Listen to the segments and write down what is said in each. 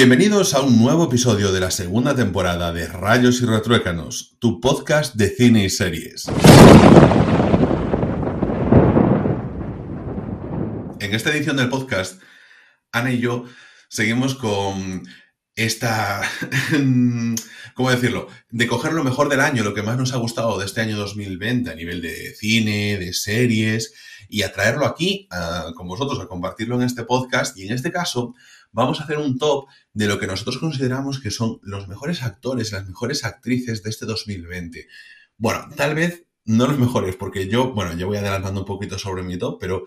Bienvenidos a un nuevo episodio de la segunda temporada de Rayos y Retruécanos, tu podcast de cine y series. En esta edición del podcast, Ana y yo seguimos con esta, ¿cómo decirlo? De coger lo mejor del año, lo que más nos ha gustado de este año 2020 a nivel de cine, de series, y a traerlo aquí con vosotros, a compartirlo en este podcast. Y en este caso, vamos a hacer un top de lo que nosotros consideramos que son los mejores actores, las mejores actrices de este 2020. Bueno, tal vez no los mejores, porque yo, bueno, ya voy adelantando un poquito sobre mi top, pero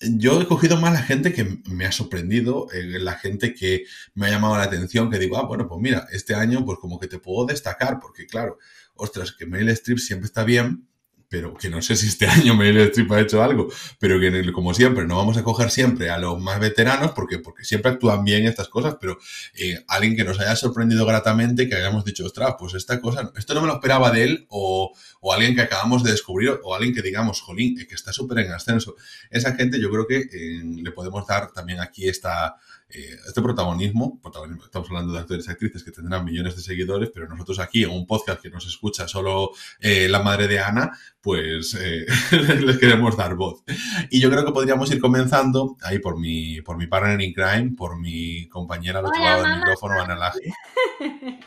yo he cogido más la gente que me ha sorprendido, eh, la gente que me ha llamado la atención, que digo, ah, bueno, pues mira, este año pues como que te puedo destacar, porque claro, ostras, que Meryl Streep siempre está bien, pero que no sé si este año Meryl Streep ha hecho algo, pero que como siempre no vamos a coger siempre a los más veteranos porque, porque siempre actúan bien estas cosas, pero eh, alguien que nos haya sorprendido gratamente, que hayamos dicho, ostras, pues esta cosa, esto no me lo esperaba de él, o, o alguien que acabamos de descubrir, o alguien que digamos, jolín, que está súper en ascenso. Esa gente yo creo que eh, le podemos dar también aquí esta eh, este protagonismo, estamos hablando de actores y actrices que tendrán millones de seguidores, pero nosotros aquí en un podcast que nos escucha solo eh, la madre de Ana, pues eh, les queremos dar voz. Y yo creo que podríamos ir comenzando ahí por mi, por mi partner in crime, por mi compañera al otro lado del micrófono, Ana Laje.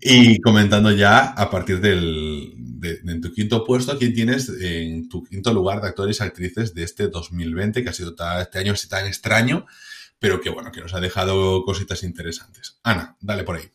y comentando ya a partir del, en tu quinto puesto, ¿quién tienes en tu quinto lugar de actores y actrices de este 2020, que ha sido este año así tan extraño, pero que bueno, que nos ha dejado cositas interesantes? Ana, dale por ahí.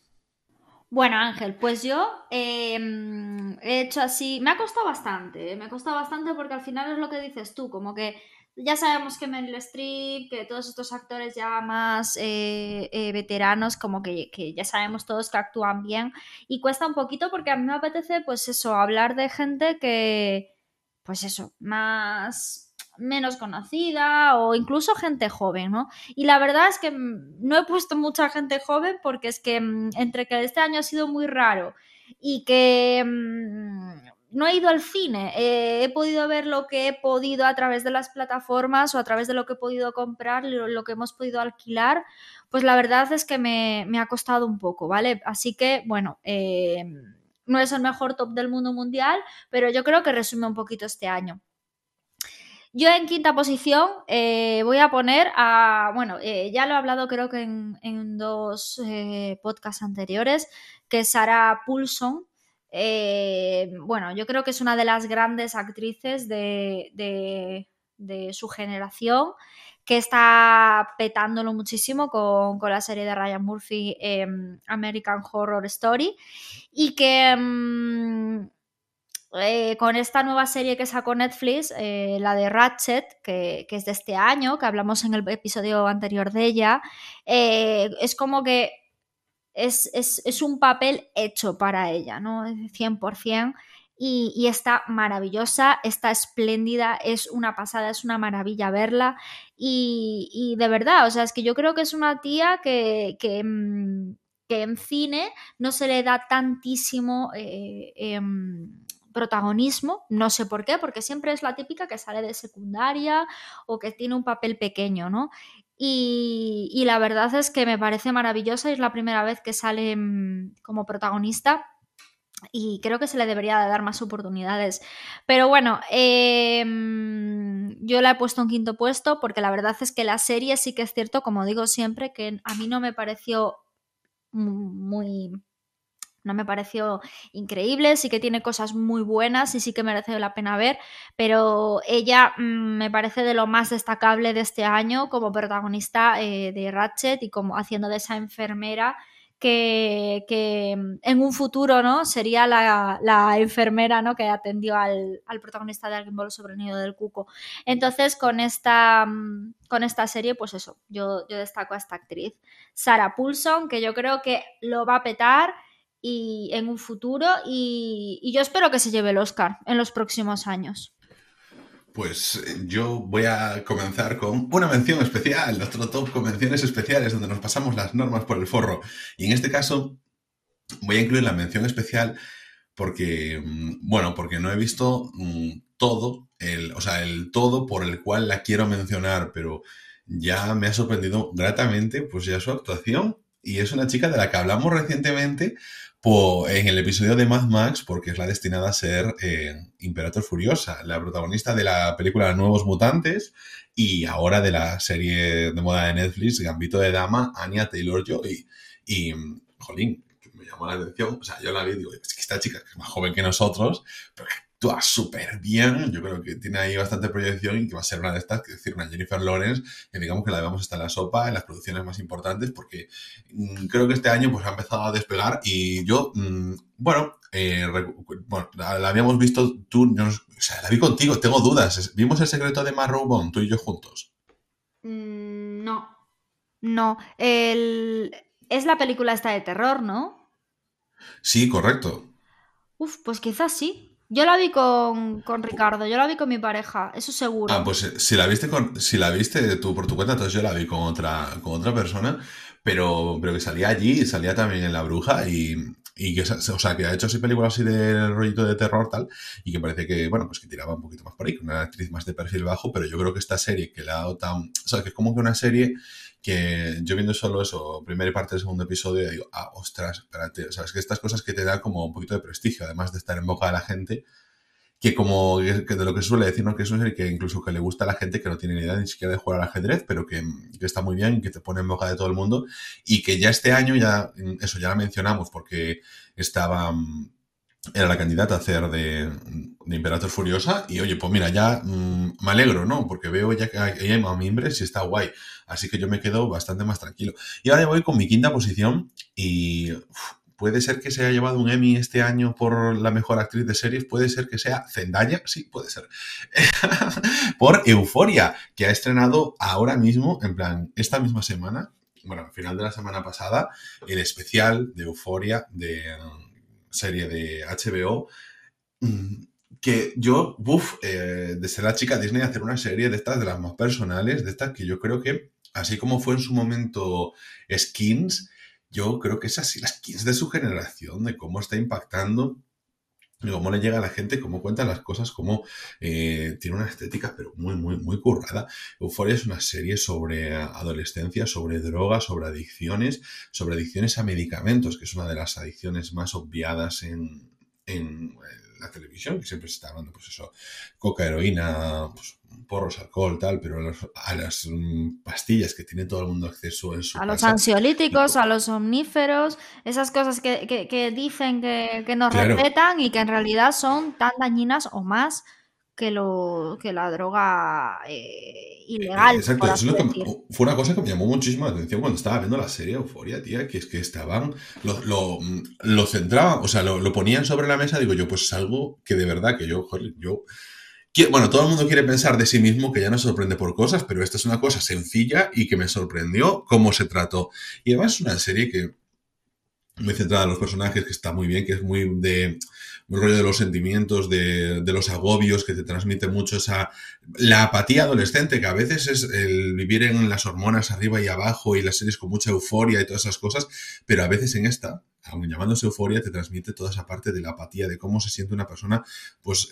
Bueno, Ángel, pues yo em, he hecho así, me ha costado bastante, ¿eh? me ha costado bastante porque al final es lo que dices tú, como que ya sabemos que Meryl Streep, que todos estos actores ya más eh, eh, veteranos, como que, ya sabemos todos que actúan bien. Y cuesta un poquito porque a mí me apetece, pues eso, hablar de gente que, pues eso, más menos conocida o incluso gente joven, ¿no? Y la verdad es que no he puesto mucha gente joven porque es que mm, entre que este año ha sido muy raro y que mm, no he ido al cine, eh, he podido ver lo que he podido a través de las plataformas o a través de lo que he podido comprar, lo, que hemos podido alquilar, pues la verdad es que me, ha costado un poco, ¿vale? Así que, bueno, eh, no es el mejor top del mundo mundial, pero yo creo que resume un poquito este año. Yo en quinta posición eh, voy a poner a, bueno, ya lo he hablado creo que en, dos podcasts anteriores, que es Sarah Poulson, eh, bueno, yo creo que es una de las grandes actrices de, su generación que está petándolo muchísimo con, la serie de Ryan Murphy American Horror Story y que mm, eh, con esta nueva serie que sacó Netflix, eh, la de Ratchet, que, es de este año, que hablamos en el episodio anterior de ella, es como que es, un papel hecho para ella, ¿no? 100%. Y, y, está maravillosa, está espléndida, es una pasada, es una maravilla verla. Y, de verdad, o sea, es que yo creo que es una tía que, que, mm, en cine no se le da tantísimo eh, em, protagonismo, no sé por qué, porque siempre es la típica que sale de secundaria o que tiene un papel pequeño, ¿no? Y, la verdad es que me parece maravillosa es la primera vez que sale mm, como protagonista y creo que se le debería dar más oportunidades. Pero bueno, em, yo la he puesto en quinto puesto porque la verdad es que la serie sí que es cierto, como digo siempre, que a mí no me pareció muy no me pareció increíble, sí que tiene cosas muy buenas y sí que merece la pena ver, pero ella mm, me parece de lo más destacable de este año como protagonista eh, de Ratchet y como haciendo de esa enfermera que, mm, en un futuro ¿no? sería la, enfermera ¿no? que atendió al, protagonista de Alguien voló sobre el nido del cuco. Entonces, con esta, mm, con esta serie, pues eso, yo, yo destaco a esta actriz, Sarah Poulson, que yo creo que lo va a petar y en un futuro y, yo espero que se lleve el Oscar en los próximos años. Pues eh, yo voy a comenzar con una mención especial, otro top convenciones especiales donde nos pasamos las normas por el forro. Y en este caso voy a incluir la mención especial porque, mm, bueno, porque no he visto mm, todo, el, o sea, el todo por el cual la quiero mencionar, pero ya me ha sorprendido gratamente pues ya su actuación y es una chica de la que hablamos recientemente en el episodio de Mad Max porque es la destinada a ser eh, Imperator Furiosa, la protagonista de la película Nuevos Mutantes y ahora de la serie de moda de Netflix Gambito de Dama, Anya Taylor-Joy. Y, jolín, me llamó la atención, o sea, yo la vi y digo, es que esta chica que es más joven que nosotros, pero actúa súper bien. Yo creo que tiene ahí bastante proyección y que va a ser una de estas, que decir, una Jennifer Lawrence, que digamos que la vemos estar en la sopa, en las producciones más importantes, porque mm, creo que este año pues ha empezado a despegar y yo, mm, bueno, eh, bueno, la, habíamos visto tú, o sea, la vi contigo, tengo dudas. ¿Vimos el secreto de Marrow Bond, tú y yo juntos? Mm, no, no. El... Es la película esta de terror, ¿no? Sí, correcto. Uf, pues quizás sí. Yo la vi con, Ricardo, yo la vi con mi pareja, eso seguro. Ah, pues eh, si la viste con, si la viste tú por tu cuenta, entonces yo la vi con otra, con otra persona, pero, pero que salía allí y salía también en La Bruja y, que, o sea, que ha hecho así películas así de rollito de terror tal, y que parece que, bueno, pues que tiraba un poquito más por ahí, una actriz más de perfil bajo, pero yo creo que esta serie que le ha dado tan, o sea, que es como que una serie yo viendo solo eso, primera parte del segundo episodio, digo, ah, ostras, espérate, o sea, es que estas cosas que te dan como un poquito de prestigio, además de estar en boca de la gente, que como que de lo que suele decir, ¿no? que es que incluso que le gusta a la gente que no tiene ni idea ni siquiera de jugar al ajedrez, pero que, que, está muy bien que te pone en boca de todo el mundo y que ya este año ya, eso ya la mencionamos porque estaba era la candidata a hacer de, de Imperator Furiosa. Y oye, pues mira, ya mm, me alegro, ¿no? Porque veo ya que hay miembros y está guay. Así que yo me quedo bastante más tranquilo. Y ahora voy con mi quinta posición y puede ser que se haya llevado un Emmy este año por la mejor actriz de series, puede ser que sea Zendaya, sí, puede ser, por Euforia, que ha estrenado ahora mismo, en plan, esta misma semana, bueno, al final de la semana pasada, el especial de Euforia de serie de HBO, mm, que yo, uff, eh, de ser la chica Disney, hacer una serie de estas, de las más personales, de estas que yo creo que, así como fue en su momento Skins, yo creo que es así, las skins de su generación, de cómo está impactando y cómo le llega a la gente, cómo cuenta las cosas, cómo eh, tiene una estética, pero muy, muy, muy currada. Euphoria es una serie sobre adolescencia, sobre drogas, sobre adicciones, sobre adicciones a medicamentos, que es una de las adicciones más obviadas en, en la televisión, que siempre se está hablando, pues eso, coca, heroína, pues, porros, alcohol, tal, pero a, las mm, pastillas que tiene todo el mundo acceso en su A los ansiolíticos, a los omníferos, esas cosas que, dicen que, nos respetan y que en realidad son tan dañinas o más que, lo, que la droga eh, ilegal. Exacto, fue una cosa que me llamó muchísimo la atención cuando estaba viendo la serie Euforia, tía, que es que estaban, lo, lo, lo centraban, o sea, lo, ponían sobre la mesa, digo yo, pues es algo que de verdad que yo, joder, yo... Bueno, todo el mundo quiere pensar de sí mismo que ya no sorprende por cosas, pero esta es una cosa sencilla y que me sorprendió cómo se trató. Y además es una serie que muy centrada en los personajes, que está muy bien, que es muy de rollo de los sentimientos, de, de, los agobios, que te transmite mucho esa la apatía adolescente, que a veces es el vivir en las hormonas arriba y abajo y las series con mucha euforia y todas esas cosas, pero a veces en esta, aun llamándose euforia, te transmite toda esa parte de la apatía, de cómo se siente una persona pues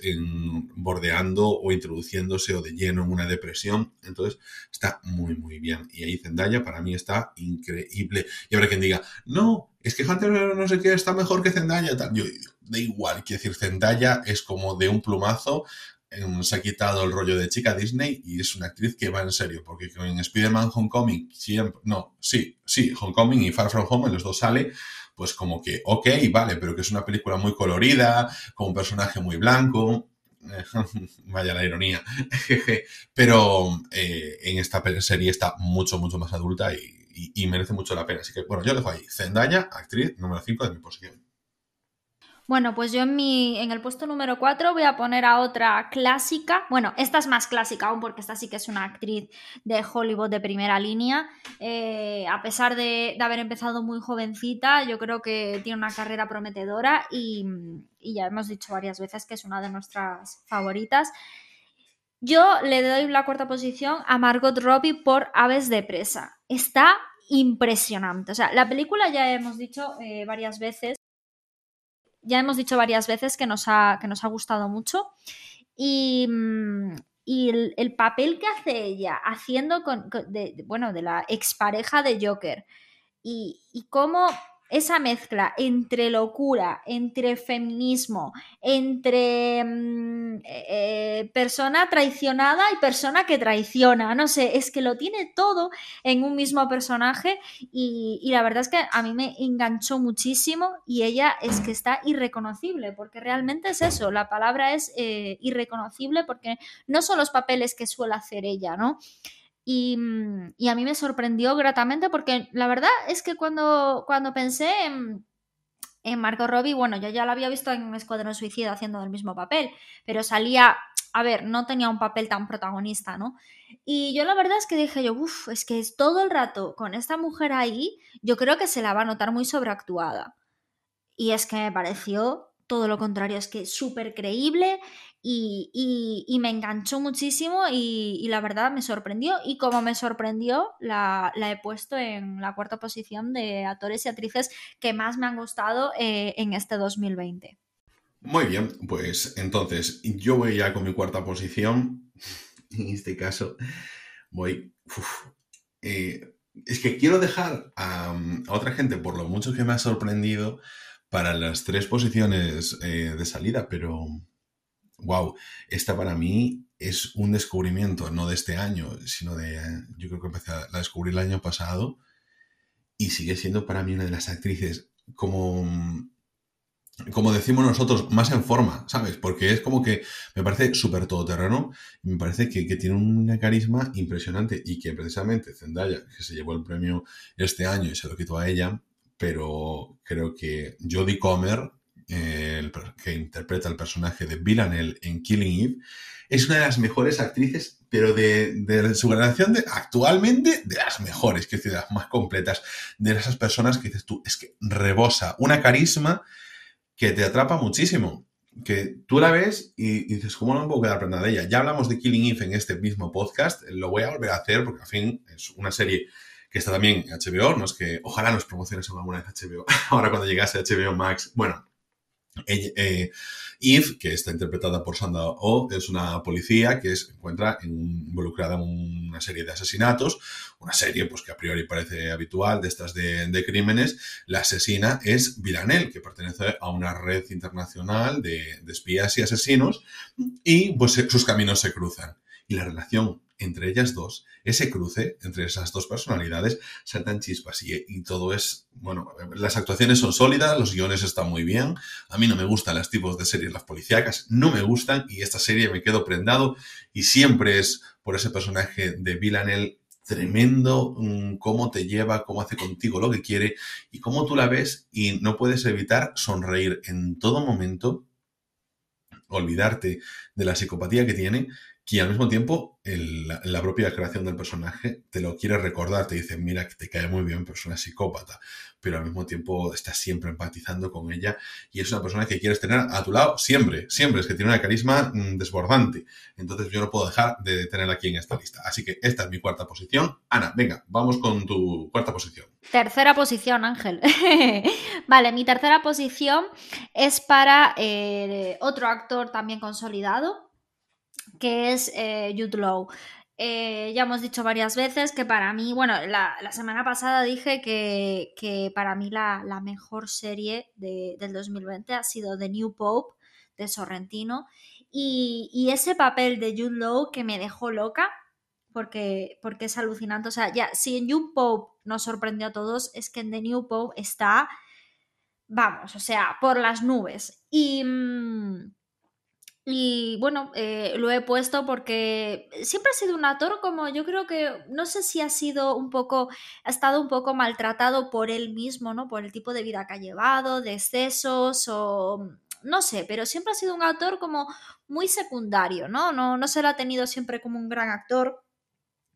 bordeando o introduciéndose o de lleno en una depresión. Entonces está muy, muy bien. Y ahí Zendaya para mí está increíble. Y habrá quien diga, no, es que Hunter no sé qué está mejor que Zendaya. Yo, da igual, quiero decir, Zendaya es como de un plumazo, em, se ha quitado el rollo de chica Disney y es una actriz que va en serio, porque en Spider-Man Homecoming siempre, no, sí, sí, Homecoming y Far From Home, los dos sale, pues como que, ok, vale, pero que es una película muy colorida, con un personaje muy blanco, vaya la ironía, pero eh, en esta serie está mucho, mucho más adulta y, y, merece mucho la pena. Así que, bueno, yo dejo ahí. Zendaya, actriz número 5 de mi posición. Bueno, pues yo en, mi, en el puesto número 4 voy a poner a otra clásica. Bueno, esta es más clásica aún porque esta sí que es una actriz de Hollywood de primera línea. Eh, a pesar de, haber empezado muy jovencita, yo creo que tiene una carrera prometedora y, ya hemos dicho varias veces que es una de nuestras favoritas. Yo le doy la cuarta posición a Margot Robbie por Aves de Presa. Está impresionante. O sea, la película ya hemos dicho eh, varias veces ya hemos dicho varias veces que nos ha, que nos ha gustado mucho. Y, mm, y el, papel que hace ella haciendo con, de, bueno, de la expareja de Joker y, y cómo esa mezcla entre locura, entre feminismo, entre mm, eh, persona traicionada y persona que traiciona, no sé, es que lo tiene todo en un mismo personaje y, la verdad es que a mí me enganchó muchísimo y ella es que está irreconocible, porque realmente es eso, la palabra es eh, irreconocible porque no son los papeles que suele hacer ella, ¿no? Mm, y, a mí me sorprendió gratamente porque la verdad es que cuando, cuando pensé en, en Margot Robbie, bueno, yo ya la había visto en Escuadrón Suicida haciendo el mismo papel, pero salía, a ver, no tenía un papel tan protagonista, ¿no? Y yo la verdad es que dije yo, uff, es que es todo el rato con esta mujer ahí, yo creo que se la va a notar muy sobreactuada. Y es que me pareció todo lo contrario, es que súper creíble y, me enganchó muchísimo y, la verdad me sorprendió. Y como me sorprendió, la, he puesto en la cuarta posición de actores y actrices que más me han gustado eh, en este 2020. Muy bien, pues entonces yo voy ya con mi cuarta posición. En este caso, voy... Eh, es que quiero dejar a, otra gente, por lo mucho que me ha sorprendido, para las tres posiciones eh, de salida, pero wow, esta para mí es un descubrimiento, no de este año, sino de, yo creo que empecé a descubrir el año pasado y sigue siendo para mí una de las actrices como, como decimos nosotros, más en forma, ¿sabes? Porque es como que me parece súper todoterreno y me parece que, que, tiene una carisma impresionante y que precisamente Zendaya, que se llevó el premio este año y se lo quitó a ella, pero creo que Jodie Comer el, que interpreta el personaje de Villanelle en Killing Eve, es una de las mejores actrices, pero de, su generación de, actualmente de las mejores, que es de las más completas, de esas personas que dices tú, es que rebosa una carisma que te atrapa muchísimo. Que tú la ves y, dices, ¿cómo no me puedo quedar prendada de ella? Ya hablamos de Killing Eve en este mismo podcast, lo voy a volver a hacer porque al fin es una serie que está también en HBO, no es que ojalá nos promociones alguna vez HBO, ahora cuando llegase HBO Max, bueno, eh, que está interpretada por Sandra Oh, es una policía que se encuentra involucrada en una serie de asesinatos, una serie pues que a priori parece habitual de estas de, crímenes. La asesina es Villanelle, que pertenece a una red internacional de, de espías y asesinos, y pues sus caminos se cruzan. Y la relación entre ellas dos, ese cruce entre esas dos personalidades, saltan chispas y, todo es, bueno, las actuaciones son sólidas, los guiones están muy bien, a mí no me gustan los tipos de series, las policíacas, no me gustan y esta serie me quedo prendado y siempre es por ese personaje de Villanelle tremendo mm, cómo te lleva, cómo hace contigo lo que quiere y cómo tú la ves y no puedes evitar sonreír en todo momento, olvidarte de la psicopatía que tiene que al mismo tiempo la propia creación del personaje te lo quiere recordar, te dice, mira, que te cae muy bien, pero es una psicópata, pero al mismo tiempo estás siempre empatizando con ella y es una persona que quieres tener a tu lado siempre, siempre, es que tiene una carisma mm, desbordante. Entonces yo no puedo dejar de tenerla aquí en esta lista. Así que esta es mi cuarta posición. Ana, venga, vamos con tu cuarta posición. Tercera posición, Ángel. vale, mi tercera posición es para eh, otro actor también consolidado, que es eh, Jude Law. Eh, ya hemos dicho varias veces que para mí, bueno, la, semana pasada dije que, para mí la, mejor serie del 2020 ha sido The New Pope de Sorrentino y, ese papel de Jude Law que me dejó loca porque, porque es alucinante. O sea, ya, si en New Pope nos sorprendió a todos, es que en The New Pope está, vamos, o sea, por las nubes. Y... Mm, y bueno, eh, lo he puesto porque siempre ha sido un actor como yo creo que, no sé si ha sido un poco, ha estado un poco maltratado por él mismo, ¿no? Por el tipo de vida que ha llevado, de excesos o no sé, pero siempre ha sido un actor como muy secundario, ¿no? No, no se lo ha tenido siempre como un gran actor.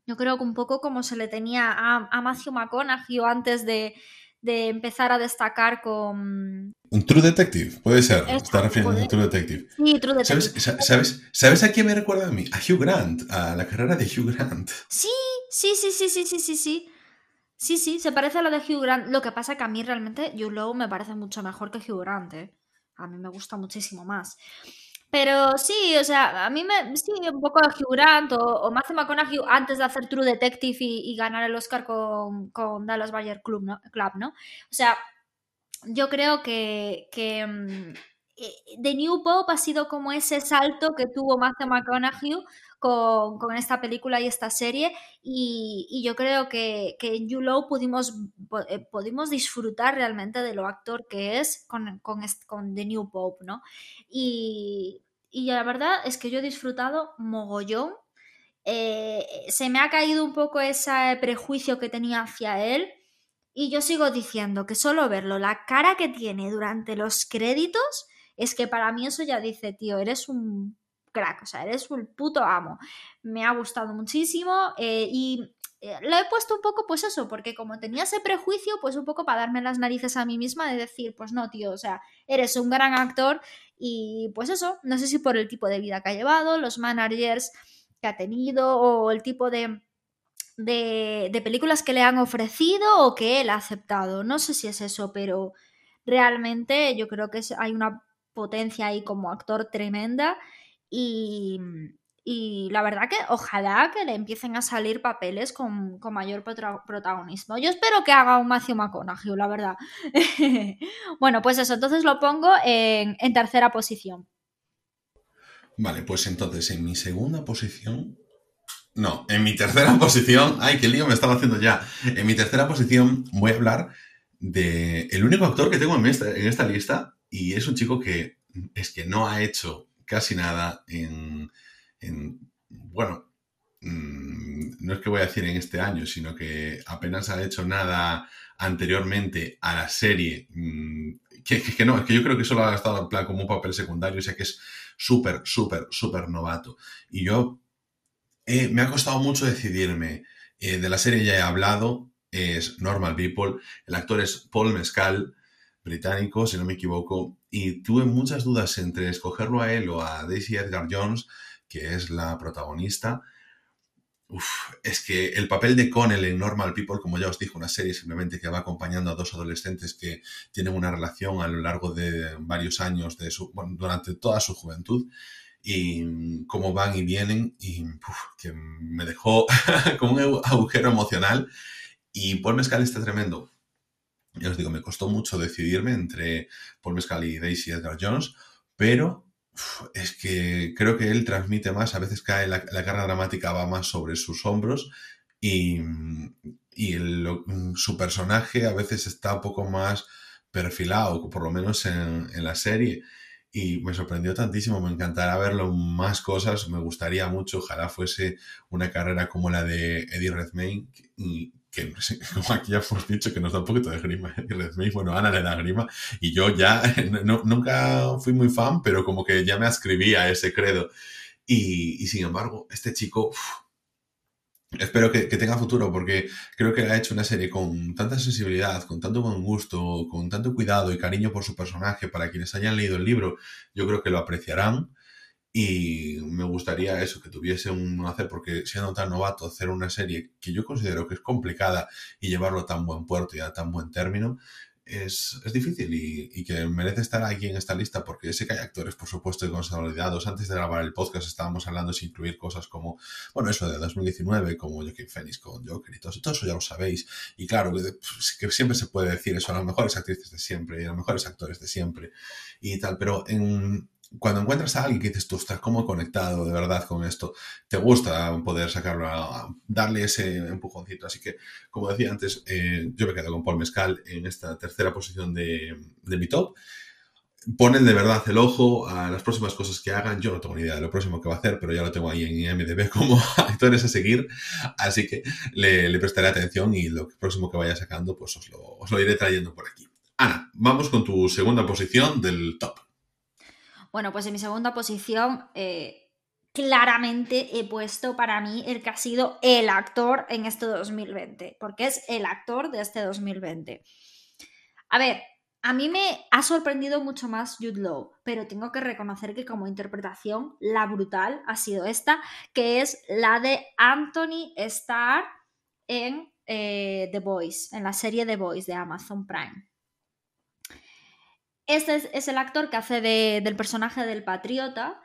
Yo creo que un poco como se le tenía a, a Matthew McConaughey antes de, de empezar a destacar con... Un True Detective, puede ser. Está refiriendo a True Detective. Sí, True Detective. ¿Sabes, ¿Sabes, a quién me recuerda a mí? A Hugh Grant, a la carrera de Hugh Grant. Sí, sí, sí, sí, sí, sí, sí, sí. Sí, sí, se parece a la de Hugh Grant. Lo que pasa es que a mí realmente Hugh Law me parece mucho mejor que Hugh Grant. ¿eh? A mí me gusta muchísimo más. Pero sí, o sea, a mí me sí, un poco Hugh Grant o, o Matthew McConaughey antes de hacer True Detective y, ganar el Oscar con, con Dallas Bayer Club, ¿no? Club, ¿no? O sea, yo creo que, que mm, The New Pope ha sido como ese salto que tuvo Matthew McConaughey con, con esta película y esta serie y, y yo creo que, que, en You Low pudimos, eh, pudimos disfrutar realmente de lo actor que es con, con, con The New Pope, ¿no? Y, y, la verdad es que yo he disfrutado mogollón. Eh, se me ha caído un poco ese prejuicio que tenía hacia él y yo sigo diciendo que solo verlo, la cara que tiene durante los créditos, es que para mí eso ya dice, tío, eres un crack, o sea, eres un puto amo. Me ha gustado muchísimo eh, y eh, lo he puesto un poco, pues eso, porque como tenía ese prejuicio, pues un poco para darme las narices a mí misma de decir, pues no, tío, o sea, eres un gran actor y pues eso, no sé si por el tipo de vida que ha llevado, los managers que ha tenido o el tipo de, de, de películas que le han ofrecido o que él ha aceptado. No sé si es eso, pero realmente yo creo que hay una potencia ahí como actor tremenda y, y la verdad que ojalá que le empiecen a salir papeles con, con mayor protagonismo. Yo espero que haga un Matthew McConaughey, la verdad. bueno, pues eso, entonces lo pongo en, en tercera posición. Vale, pues entonces en mi segunda posición no, en mi tercera posición, ay, qué lío me estaba haciendo ya. En mi tercera posición voy a hablar de el único actor que tengo en esta, en esta lista y es un chico que es que no ha hecho casi nada en, bueno, mm, no es que voy a decir en este año, sino que apenas ha hecho nada anteriormente a la serie. Mm, que, que, no, es que yo creo que solo ha estado en plan como un papel secundario, o sea que es súper, súper, súper novato. Y yo eh, me ha costado mucho decidirme. Eh, de la serie ya he hablado, es Normal People. El actor es Paul Mescal, británico, si no me equivoco. Y tuve muchas dudas entre escogerlo a él o a Daisy Edgar Jones, que es la protagonista. Es que el papel de Connell en Normal People, como ya os dije, una serie simplemente que va acompañando a dos adolescentes que tienen una relación a lo largo de varios años, de su, durante toda su juventud, y cómo van y vienen y que me dejó con un agujero emocional y Paul Mescal está tremendo. Ya os digo, me costó mucho decidirme entre Paul Mescal y Daisy Edgar Jones, pero es que creo que él transmite más, a veces cae la, la carga dramática va más sobre sus hombros y, y su personaje a veces está un poco más perfilado, por lo menos en, en la serie y me sorprendió tantísimo, me encantará verlo más cosas, me gustaría mucho, ojalá fuese una carrera como la de Eddie Redmayne, que como aquí ya hemos dicho que nos da un poquito de grima Eddie Redmayne, bueno, Ana le da grima, y yo ya no, nunca fui muy fan, pero como que ya me ascribía a ese credo. Y, y sin embargo, este chico, Espero que, que, tenga futuro porque creo que ha hecho una serie con tanta sensibilidad, con tanto buen gusto, con tanto cuidado y cariño por su personaje. Para quienes hayan leído el libro, yo creo que lo apreciarán. Y me gustaría eso, que tuviese un hacer, porque siendo tan novato, hacer una serie que yo considero que es complicada y llevarlo a tan buen puerto y a tan buen término, es, es difícil y, y, que merece estar aquí en esta lista porque sé que hay actores, por supuesto, consolidados. Antes de grabar el podcast estábamos hablando sin incluir cosas como, bueno, eso de 2019, como Joaquin Phoenix con Joker y todo, todo eso ya lo sabéis. Y claro, pues, que siempre se puede decir eso a las mejores actrices de siempre y a los mejores actores de siempre y tal, pero en, cuando encuentras a alguien que dices tú estás como conectado de verdad con esto, te gusta poder sacarlo, a, darle ese empujoncito. Así que, como decía antes, eh, yo me quedo con Paul Mescal en esta tercera posición de, de mi top. Ponen de verdad el ojo a las próximas cosas que hagan. Yo no tengo ni idea de lo próximo que va a hacer, pero ya lo tengo ahí en IMDB como actores a seguir. Así que le, le prestaré atención y lo próximo que vaya sacando, pues os lo, os lo iré trayendo por aquí. Ana, vamos con tu segunda posición del top. Bueno, pues en mi segunda posición, eh, claramente he puesto para mí el que ha sido el actor en este 2020, porque es el actor de este 2020. A ver, a mí me ha sorprendido mucho más Jude Law, pero tengo que reconocer que como interpretación, la brutal ha sido esta, que es la de Anthony Starr en eh, The Voice, en la serie The Voice de Amazon Prime. Este es, el actor que hace del personaje del patriota.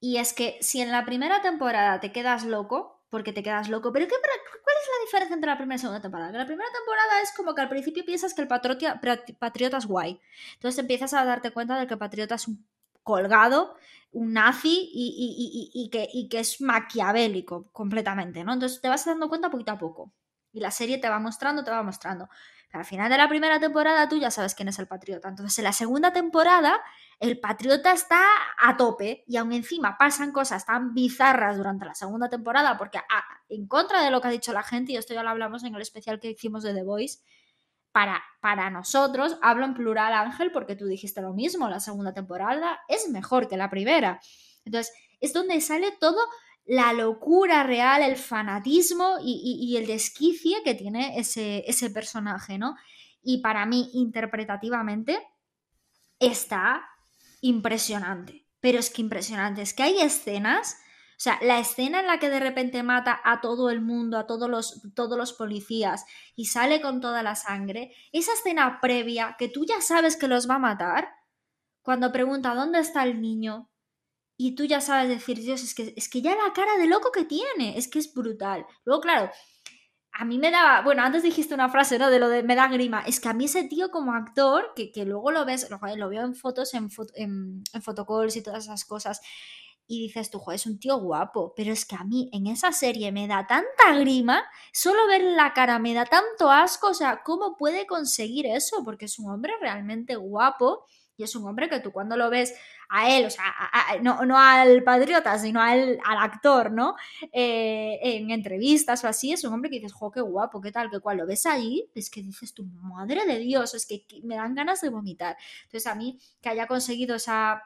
Y es que si en la primera temporada te quedas loco, porque te quedas loco, pero ¿qué, ¿cuál es la diferencia entre la primera y la segunda temporada? Que la primera temporada es como que al principio piensas que el patriota, patriota es guay. Entonces empiezas a darte cuenta de que el patriota es un colgado, un nazi y, que, y que es maquiavélico completamente, ¿no? Entonces te vas dando cuenta poquito a poco. Y la serie te va mostrando, te va mostrando. Al final de la primera temporada tú ya sabes quién es el patriota. Entonces en la segunda temporada el patriota está a tope y aún encima pasan cosas tan bizarras durante la segunda temporada porque en contra de lo que ha dicho la gente, y esto ya lo hablamos en el especial que hicimos de The Voice, para, para nosotros, hablo en plural Ángel porque tú dijiste lo mismo, la segunda temporada es mejor que la primera. Entonces es donde sale todo la locura real, el fanatismo y, el desquicie que tiene ese, ese, personaje, ¿no? Y para mí, interpretativamente, está impresionante. Pero es que impresionante. Es que hay escenas. O sea, la escena en la que de repente mata a todo el mundo, a todos los, todos los policías y sale con toda la sangre, esa escena previa que tú ya sabes que los va a matar, cuando pregunta dónde está el niño, y tú ya sabes decir, Dios, es que, es que ya la cara de loco que tiene, es que es brutal. Luego, claro, a mí me daba, bueno, antes dijiste una frase, ¿no? De lo de me da grima. Es que a mí ese tío como actor, que, luego lo ves, lo, veo en fotos, en, en, en photocalls y todas esas cosas, y dices tú, joder, es un tío guapo, pero es que a mí en esa serie me da tanta grima, solo ver la cara me da tanto asco, o sea, ¿cómo puede conseguir eso? Porque es un hombre realmente guapo y es un hombre que tú cuando lo ves a él, o sea, no, no, al patriota, sino al, al actor, ¿no? Eh, en entrevistas o así, es un hombre que dices, jo, qué guapo, qué tal, qué cual, lo ves ahí, es que dices, tu madre de Dios, es que me dan ganas de vomitar. Entonces a mí que haya conseguido esa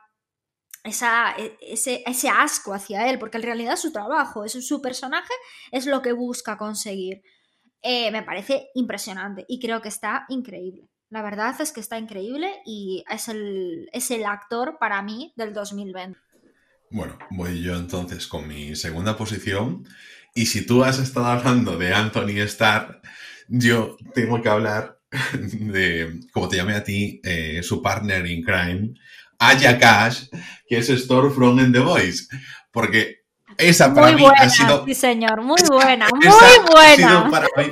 esa, e, ese, ese, asco hacia él, porque en realidad su trabajo, es su personaje, es lo que busca conseguir. Eh, me parece impresionante y creo que está increíble. La verdad es que está increíble y es el, es el actor para mí del 2020. Bueno, voy yo entonces con mi segunda posición. Y si tú has estado hablando de Anthony Starr, yo tengo que hablar de, como te llamé a ti, eh, su partner in crime, Aya Cash, que es Stormfront en The Voice. Porque esa para mí ha sido. Sí, señor, muy buena, muy buena. Para mí,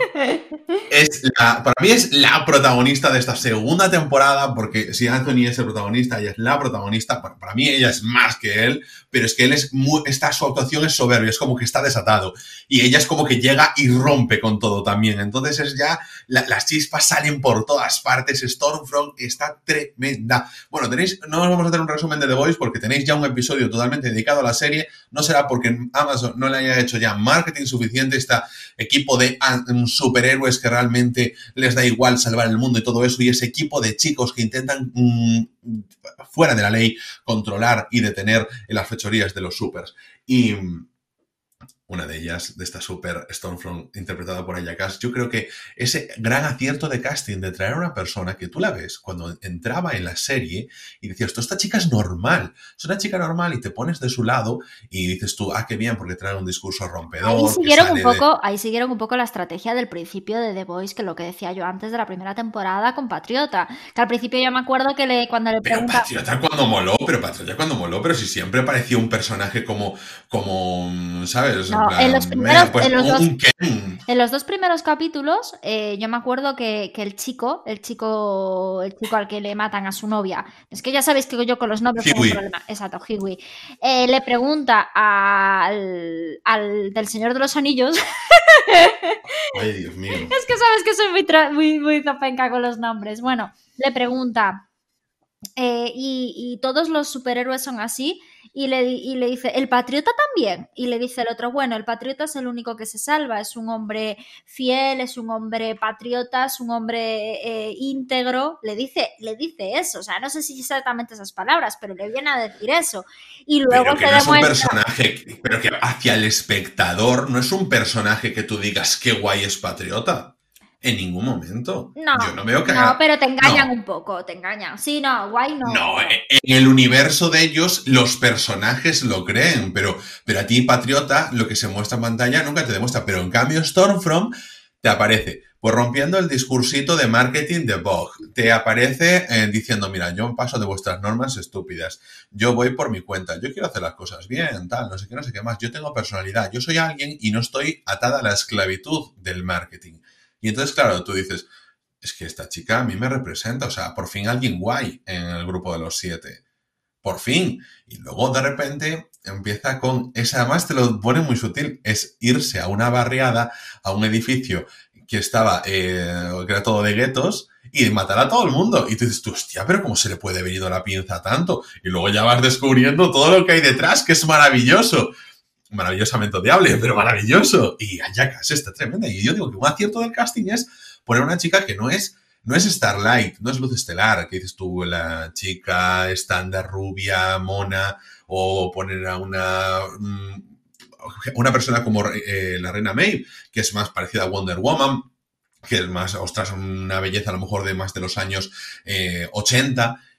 es la, para mí es la protagonista de esta segunda temporada, porque si Anthony es el protagonista, ella es la protagonista. Para, para mí, ella es más que él, pero es que él es muy. Esta, su actuación es soberbia, es como que está desatado. Y ella es como que llega y rompe con todo también. Entonces es ya. las chispas salen por todas partes. Stormfront está tremenda. Bueno, tenéis. No os vamos a hacer un resumen de The Voice porque tenéis ya un episodio totalmente dedicado a la serie. No será porque Amazon no le haya hecho ya marketing suficiente, este equipo de superhéroes que realmente les da igual salvar el mundo y todo eso, y ese equipo de chicos que intentan, mm, fuera de la ley, controlar y detener en las fechorías de los supers. Y una de ellas, de esta super Stormfront interpretada por Ayakas, yo creo que ese gran acierto de casting de traer a una persona que tú la ves cuando entraba en la serie y decías, tú, esta chica es normal, es una chica normal y te pones de su lado y dices tú, ah, qué bien, porque trae un discurso rompedor. Ahí siguieron, un poco, ahí siguieron un poco la estrategia del principio de The Voice, que lo que decía yo antes de la primera temporada con Patriota, que al principio yo me acuerdo que le, cuando le pregunta... Pero Patriota cuando moló, pero Patriota cuando moló, pero si siempre parecía un personaje como, como ¿sabes? En, los primeros, pues, en, los dos, primeros capítulos, eh, yo me acuerdo que, el chico, el chico, el chico al que le matan a su novia, es que ya sabéis que yo con los novios tengo un problema, exacto, Hiwi, eh, le pregunta al, al, del Señor de los Anillos. Ay, Dios mío. Es que sabes que soy muy, muy, muy zapenca con los nombres. Bueno, le pregunta. Eh, y, y, todos los superhéroes son así y le, y le dice, ¿el patriota también? Y le dice el otro, bueno, el patriota es el único que se salva, es un hombre fiel, es un hombre patriota, es un hombre eh, íntegro, le dice, le dice eso, o sea, no sé si exactamente esas palabras, pero le viene a decir eso. Y luego pero que no es un personaje, pero que hacia el espectador no es un personaje que tú digas qué guay es patriota. En ningún momento. No, Yo no veo que. No, pero te engañan un poco, te engañan. Sí, no, guay no. No, en el universo de ellos, los personajes lo creen, pero, pero a ti, Patriota, lo que se muestra en pantalla nunca te demuestra. Pero en cambio, Stormfront te aparece Pues rompiendo el discursito de marketing de Vogue, te aparece eh, diciendo, mira, yo paso de vuestras normas estúpidas, yo voy por mi cuenta, yo quiero hacer las cosas bien, tal, no sé qué, no sé qué más, yo tengo personalidad, yo soy alguien y no estoy atada a la esclavitud del marketing. Y entonces, claro, tú dices, es que esta chica a mí me representa, o sea, por fin alguien guay en el grupo de los siete. Por fin. Y luego de repente empieza con esa, además te lo pone muy sutil, es irse a una barriada, a un edificio que estaba, eh, que era todo de guetos, y matar a todo el mundo. Y tú dices, hostia, pero ¿cómo se le puede venir a la pinza tanto? Y luego ya vas descubriendo todo lo que hay detrás, que es maravilloso. Maravillosamente odiable, pero maravilloso. Y Ayakas está tremenda. Y yo digo que un acierto del casting es poner una chica que no es, no es Starlight, no es luz estelar, que dices tú, la chica estándar, rubia, mona, o poner a una mm, una persona como eh, la reina May, que es más parecida a Wonder Woman, que es más, ostras, una belleza a lo mejor de más de los años 80, eh,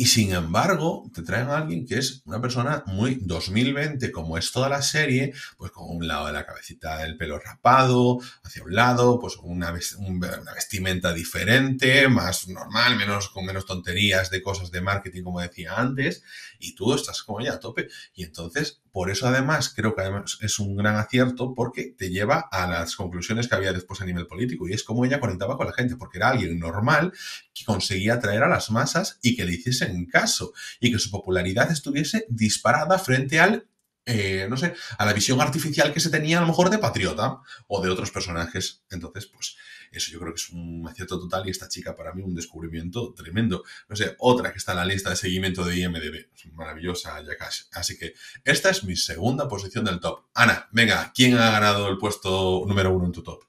y sin embargo, te traen a alguien que es una persona muy 2020, como es toda la serie, pues con un lado de la cabecita del pelo rapado, hacia un lado, pues una, una vestimenta diferente, más normal, menos, con menos tonterías de cosas de marketing, como decía antes, y tú estás como ya a tope. Y entonces, por eso además, creo que además es un gran acierto porque te lleva a las conclusiones que había después a nivel político, y es como ella conectaba con la gente, porque era alguien normal que conseguía atraer a las masas y que le hiciesen caso, y que su popularidad estuviese disparada frente al eh, no sé, a la visión artificial que se tenía a lo mejor de Patriota o de otros personajes. Entonces, pues eso yo creo que es un acierto total y esta chica para mí un descubrimiento tremendo. No sé, otra que está en la lista de seguimiento de IMDB. Maravillosa, casi. Así que esta es mi segunda posición del top. Ana, venga, ¿quién ha ganado el puesto número uno en tu top?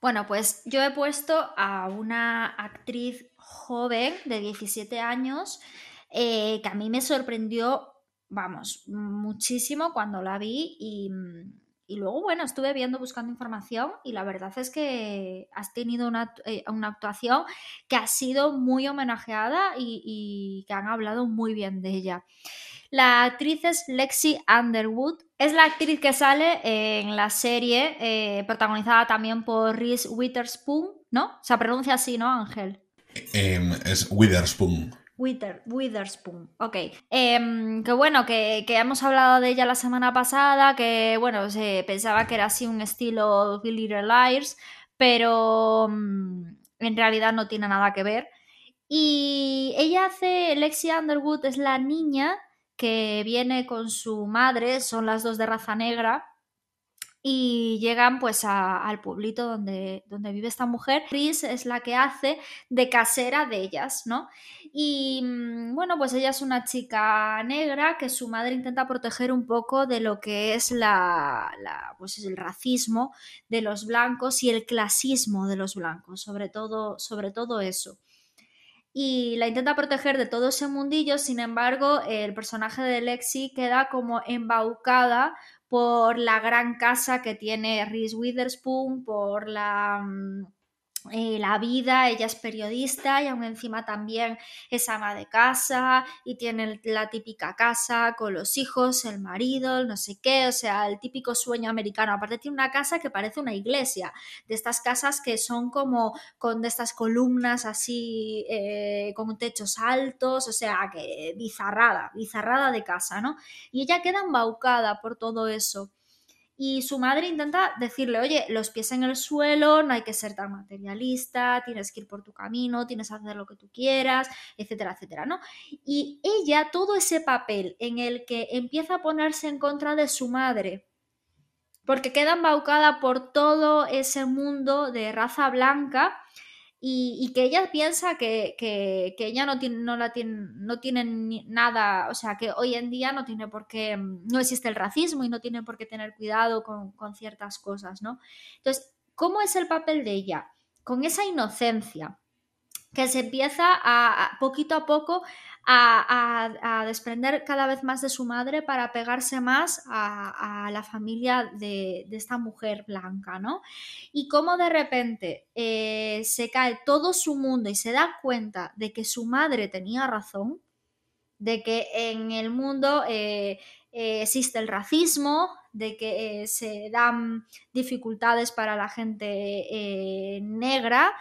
Bueno, pues yo he puesto a una actriz joven de 17 años eh, que a mí me sorprendió, vamos, muchísimo cuando la vi y y luego, bueno, estuve viendo, buscando información y la verdad es que has tenido una, eh, actuación que ha sido muy homenajeada y, que han hablado muy bien de ella. La actriz es Lexi Underwood. Es la actriz que sale en la serie, eh, protagonizada también por Reese Witherspoon, ¿no? Se pronuncia así, ¿no, Ángel? Em, es Witherspoon. Witherspoon, ok. Em, que bueno, que, hemos hablado de ella la semana pasada, que bueno, se pensaba que era así un estilo pero mm, en realidad no tiene nada que ver. Y ella hace, Lexi Underwood es la niña que viene con su madre, son las dos de raza negra, y llegan pues al pueblito donde, donde vive esta mujer. Chris es la que hace de casera de ellas, ¿no? Y mm, bueno, pues ella es una chica negra que su madre intenta proteger un poco de lo que es la, pues el racismo de los blancos y el clasismo de los blancos, sobre todo, sobre todo eso. Y la intenta proteger de todo ese mundillo, sin embargo, el personaje de Lexi queda como embaucada por la gran casa que tiene Reese Witherspoon, por la mm, eh, la vida, ella es periodista y aún encima también es ama de casa y tiene la típica casa con los hijos, el marido, no sé qué, o sea, el típico sueño americano. Aparte tiene una casa que parece una iglesia, de estas casas que son como con estas columnas así, eh, con techos altos, o sea, que bizarrada, bizarrada de casa, ¿no? Y ella queda embaucada por todo eso y su madre intenta decirle, oye, los pies en el suelo, no hay que ser tan materialista, tienes que ir por tu camino, tienes que hacer lo que tú quieras, etcétera, etcétera, ¿no? Y ella, todo ese papel en el que empieza a ponerse en contra de su madre, porque queda embaucada por todo ese mundo de raza blanca, y, que ella piensa que, ella no tiene, no la tiene, no nada, o sea, que hoy en día no tiene por qué, mm, no existe el racismo y no tiene por qué tener cuidado con, con ciertas cosas, ¿no? Entonces, ¿cómo es el papel de ella? Con esa inocencia que se empieza a, poquito a poco a, desprender cada vez más de su madre para pegarse más a, la familia de, esta mujer blanca, ¿no? Y cómo de repente eh, se cae todo su mundo y se da cuenta de que su madre tenía razón, de que en el mundo eh, eh, existe el racismo, de que se dan dificultades para la gente negra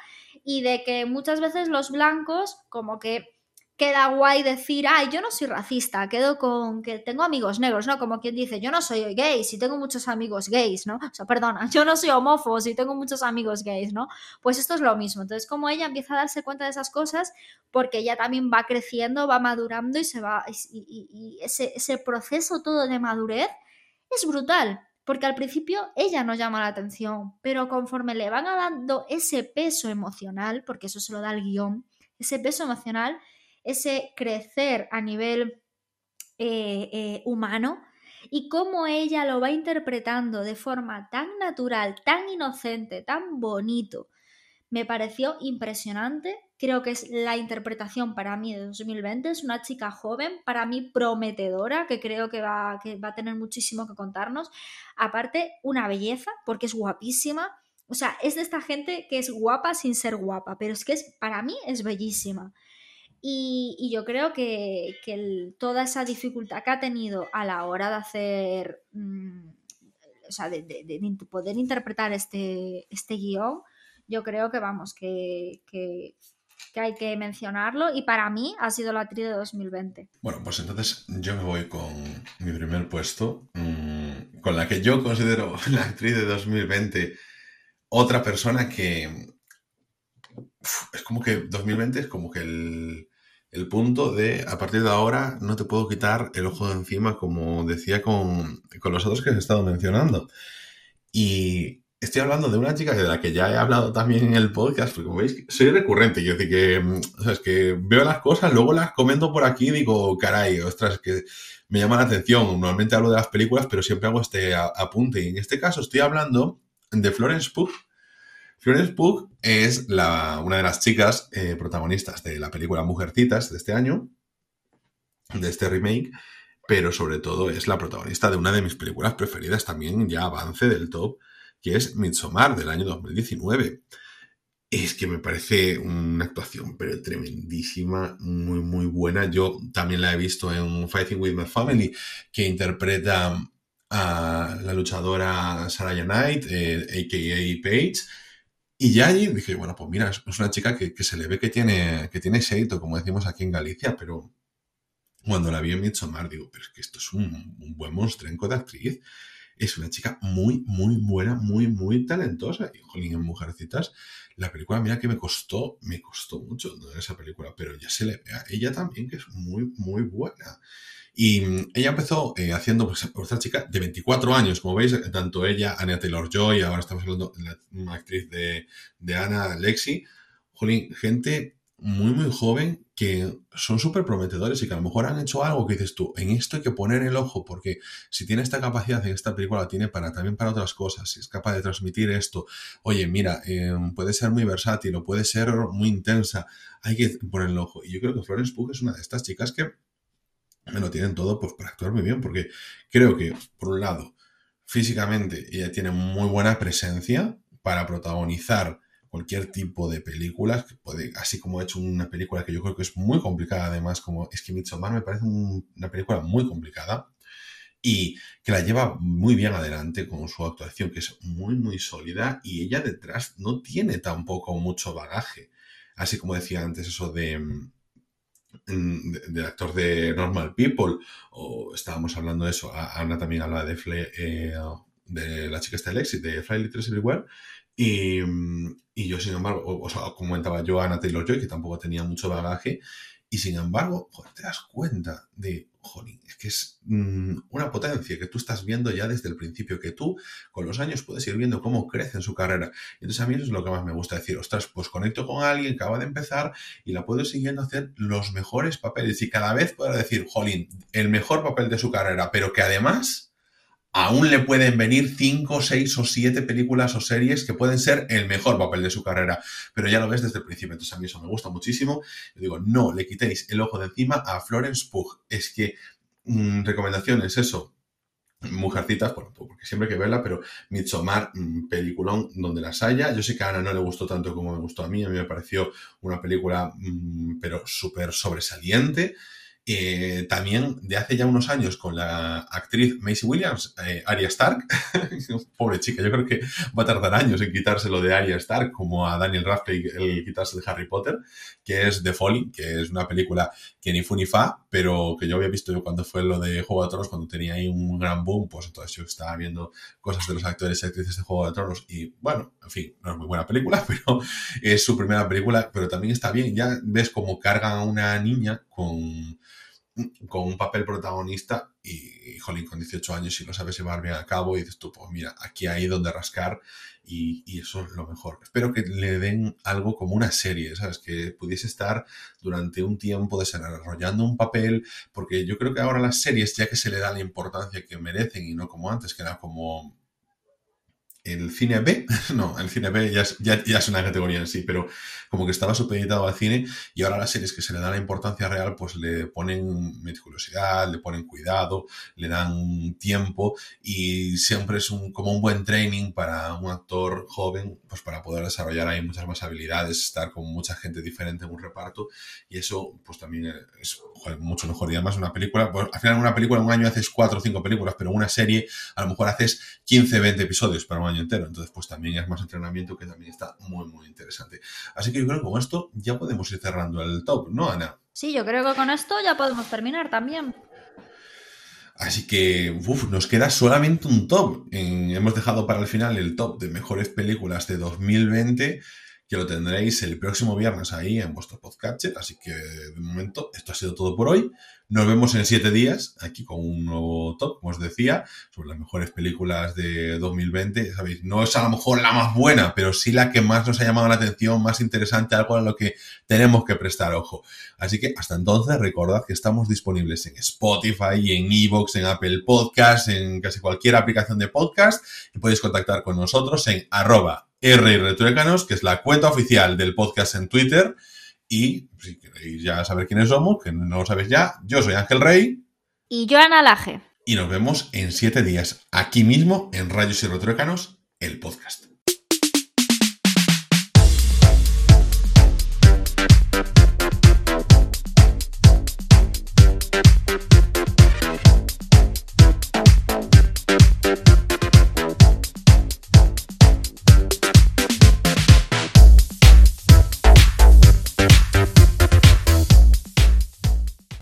y de que muchas veces los blancos como que queda guay decir, ay, yo no soy racista, quedo con que tengo amigos negros, ¿no? Como quien dice, yo no soy gay, si tengo muchos amigos gays, ¿no? O sea, perdona, yo no soy homófobo, si tengo muchos amigos gays, ¿no? Pues esto es lo mismo. Entonces, como ella empieza a darse cuenta de esas cosas, porque ella también va creciendo, va madurando y se va, y, ese, ese proceso todo de madurez es brutal. Porque al principio ella no llama la atención, pero conforme le van dando ese peso emocional, porque eso se lo da el guion, ese peso emocional, ese crecer a nivel eh, eh, humano y cómo ella lo va interpretando de forma tan natural, tan inocente, tan bonito. Me pareció impresionante. Creo que es la interpretación para mí de 2020. Es una chica joven, para mí prometedora, que creo que va, que va a tener muchísimo que contarnos. Aparte, una belleza, porque es guapísima. O sea, es de esta gente que es guapa sin ser guapa, pero es que es, para mí es bellísima. Y, yo creo que, toda esa dificultad que ha tenido a la hora de hacer, mm, o sea, de, poder interpretar este, este guion, yo creo que vamos, que, hay que mencionarlo y para mí ha sido la actriz de 2020. Bueno, pues entonces yo me voy con mi primer puesto, mm, con la que yo considero la actriz de 2020, otra persona que... es como que 2020 es como que el, el punto de, a partir de ahora, no te puedo quitar el ojo de encima, como decía con, los otros que he estado mencionando. Y estoy hablando de una chica de la que ya he hablado también en el podcast, porque como veis, soy recurrente. Quiero decir que, o que veo las cosas, luego las comento por aquí y digo, caray, ostras, que me llama la atención. Normalmente hablo de las películas, pero siempre hago este apunte. Y en este caso estoy hablando de Florence Pugh, Florence Pugh es una de las chicas eh, protagonistas de la película Mujercitas de este año, de este remake, pero sobre todo es la protagonista de una de mis películas preferidas también, ya avance del top, que es Midsommar del año 2019. Es que me parece una actuación pero tremendísima, muy muy buena. Yo también la he visto en Fighting with My Family, que interpreta a la luchadora Sarah Knight, a.k.a. Eh, Paige, y ya allí dije, bueno, pues mira, es una chica que, se le ve que tiene, que tiene como decimos aquí en Galicia, pero cuando la vi en Midsommar digo, pero es que esto es un, buen monstrenco de actriz. Es una chica muy, muy buena, muy, muy talentosa. Y, jolín, en Mujercitas, la película, mira que me costó, me costó mucho esa película, pero ya se le ve a ella también que es muy, muy buena. Y mm, ella empezó eh, haciendo, pues, esta chica de 24 años, como veis, tanto ella, Anya Taylor-Joy, ahora estamos hablando de una actriz de, de Ana Lexi, jolín, gente muy, muy joven que son súper prometedores y que a lo mejor han hecho algo que dices tú, en esto hay que poner el ojo porque si tiene esta capacidad en esta película, la tiene para, también para otras cosas, si es capaz de transmitir esto, oye, mira, em, puede ser muy versátil o puede ser muy intensa, hay que poner el ojo. Y yo creo que Florence Pugh es una de estas chicas que lo tienen todo pues, para actuar muy bien, porque creo que, por un lado, físicamente ella tiene muy buena presencia para protagonizar cualquier tipo de películas, así como ha hecho una película que yo creo que es muy complicada, además, como es que Midsommar me parece una película muy complicada y que la lleva muy bien adelante con su actuación, que es muy, muy sólida y ella detrás no tiene tampoco mucho bagaje. Así como decía antes eso de, del actor de Normal People, o estábamos hablando de eso, Ana también habla de, eh, de la chica está Lexi, de Fly Little Everywhere, y, y, yo, sin embargo, o, sea, comentaba yo Ana Taylor-Joy, que tampoco tenía mucho bagaje, y sin embargo, te das cuenta de, jolín, es que es mm, una potencia que tú estás viendo ya desde el principio, que tú con los años puedes ir viendo cómo crece en su carrera. Entonces a mí eso es lo que más me gusta decir, ostras, pues conecto con alguien que acaba de empezar y la puedo siguiendo hacer los mejores papeles y cada vez puedo decir, jolín, el mejor papel de su carrera, pero que además aún le pueden venir cinco, seis o siete películas o series que pueden ser el mejor papel de su carrera, pero ya lo ves desde el principio, entonces a mí eso me gusta muchísimo. Yo digo, no le quitéis el ojo de encima a Florence Pugh, es que mm, recomendaciones, eso, Mujercitas, bueno, porque siempre hay que verla, pero Midsommar, mm, peliculón donde las haya. Yo sé que a Ana no le gustó tanto como me gustó a mí, a mí me pareció una película, mm, pero súper sobresaliente eh, también de hace ya unos años con la actriz Macy Williams, eh, Arya Stark. Pobre chica, yo creo que va a tardar años en quitárselo de Arya Stark, como a Daniel Radcliffe el quitarse de Harry Potter, que es The Folly, que es una película que ni fu ni fa, pero que yo había visto yo cuando fue lo de Juego de Tronos, cuando tenía ahí un gran boom, pues entonces yo estaba viendo cosas de los actores y actrices de Juego de Tronos y bueno, en fin, no es muy buena película, pero es su primera película, pero también está bien, ya ves cómo cargan a una niña con con un papel protagonista y, jolín, con 18 años y lo sabes llevar bien a cabo y dices tú, pues mira, aquí hay donde rascar y, y, eso es lo mejor. Espero que le den algo como una serie, ¿sabes? Que pudiese estar durante un tiempo desarrollando un papel, porque yo creo que ahora las series, ya que se le da la importancia que merecen y no como antes, que era como el cine B, no, el cine B ya es, ya, es, una categoría en sí, pero como que estaba supeditado al cine y ahora las series que se le da la importancia real, pues le ponen meticulosidad, le ponen cuidado, le dan tiempo y siempre es un, como un buen training para un actor joven, pues para poder desarrollar ahí muchas más habilidades, estar con mucha gente diferente en un reparto y eso pues también es mucho mejor. Y además una película, pues al final una película un año haces cuatro o cinco películas, pero una serie a lo mejor haces 15, 20 episodios para un año entero. Entonces, pues también es más entrenamiento que también está muy, muy interesante. Así que yo creo que con esto ya podemos ir cerrando el top, ¿no, Ana? Sí, yo creo que con esto ya podemos terminar también. Así que uf, nos queda solamente un top. hemos dejado para el final el top de mejores películas de 2020 que lo tendréis el próximo viernes ahí en vuestro podcast. Así que de momento esto ha sido todo por hoy. Nos vemos en siete días aquí con un nuevo top, como os decía, sobre las mejores películas de 2020. Sabéis, no es a lo mejor la más buena, pero sí la que más nos ha llamado la atención, más interesante, algo a lo que tenemos que prestar ojo. Así que hasta entonces recordad que estamos disponibles en Spotify, en Evox, en Apple Podcast, en casi cualquier aplicación de podcast y podéis contactar con nosotros en arroba que es la cuenta oficial del podcast en Twitter. Y si queréis ya saber quiénes somos, que no lo sabéis ya, yo soy Ángel Rey. Y yo Ana Laje. Y nos vemos en siete días, aquí mismo, en Rayos y Retruécanos, el podcast.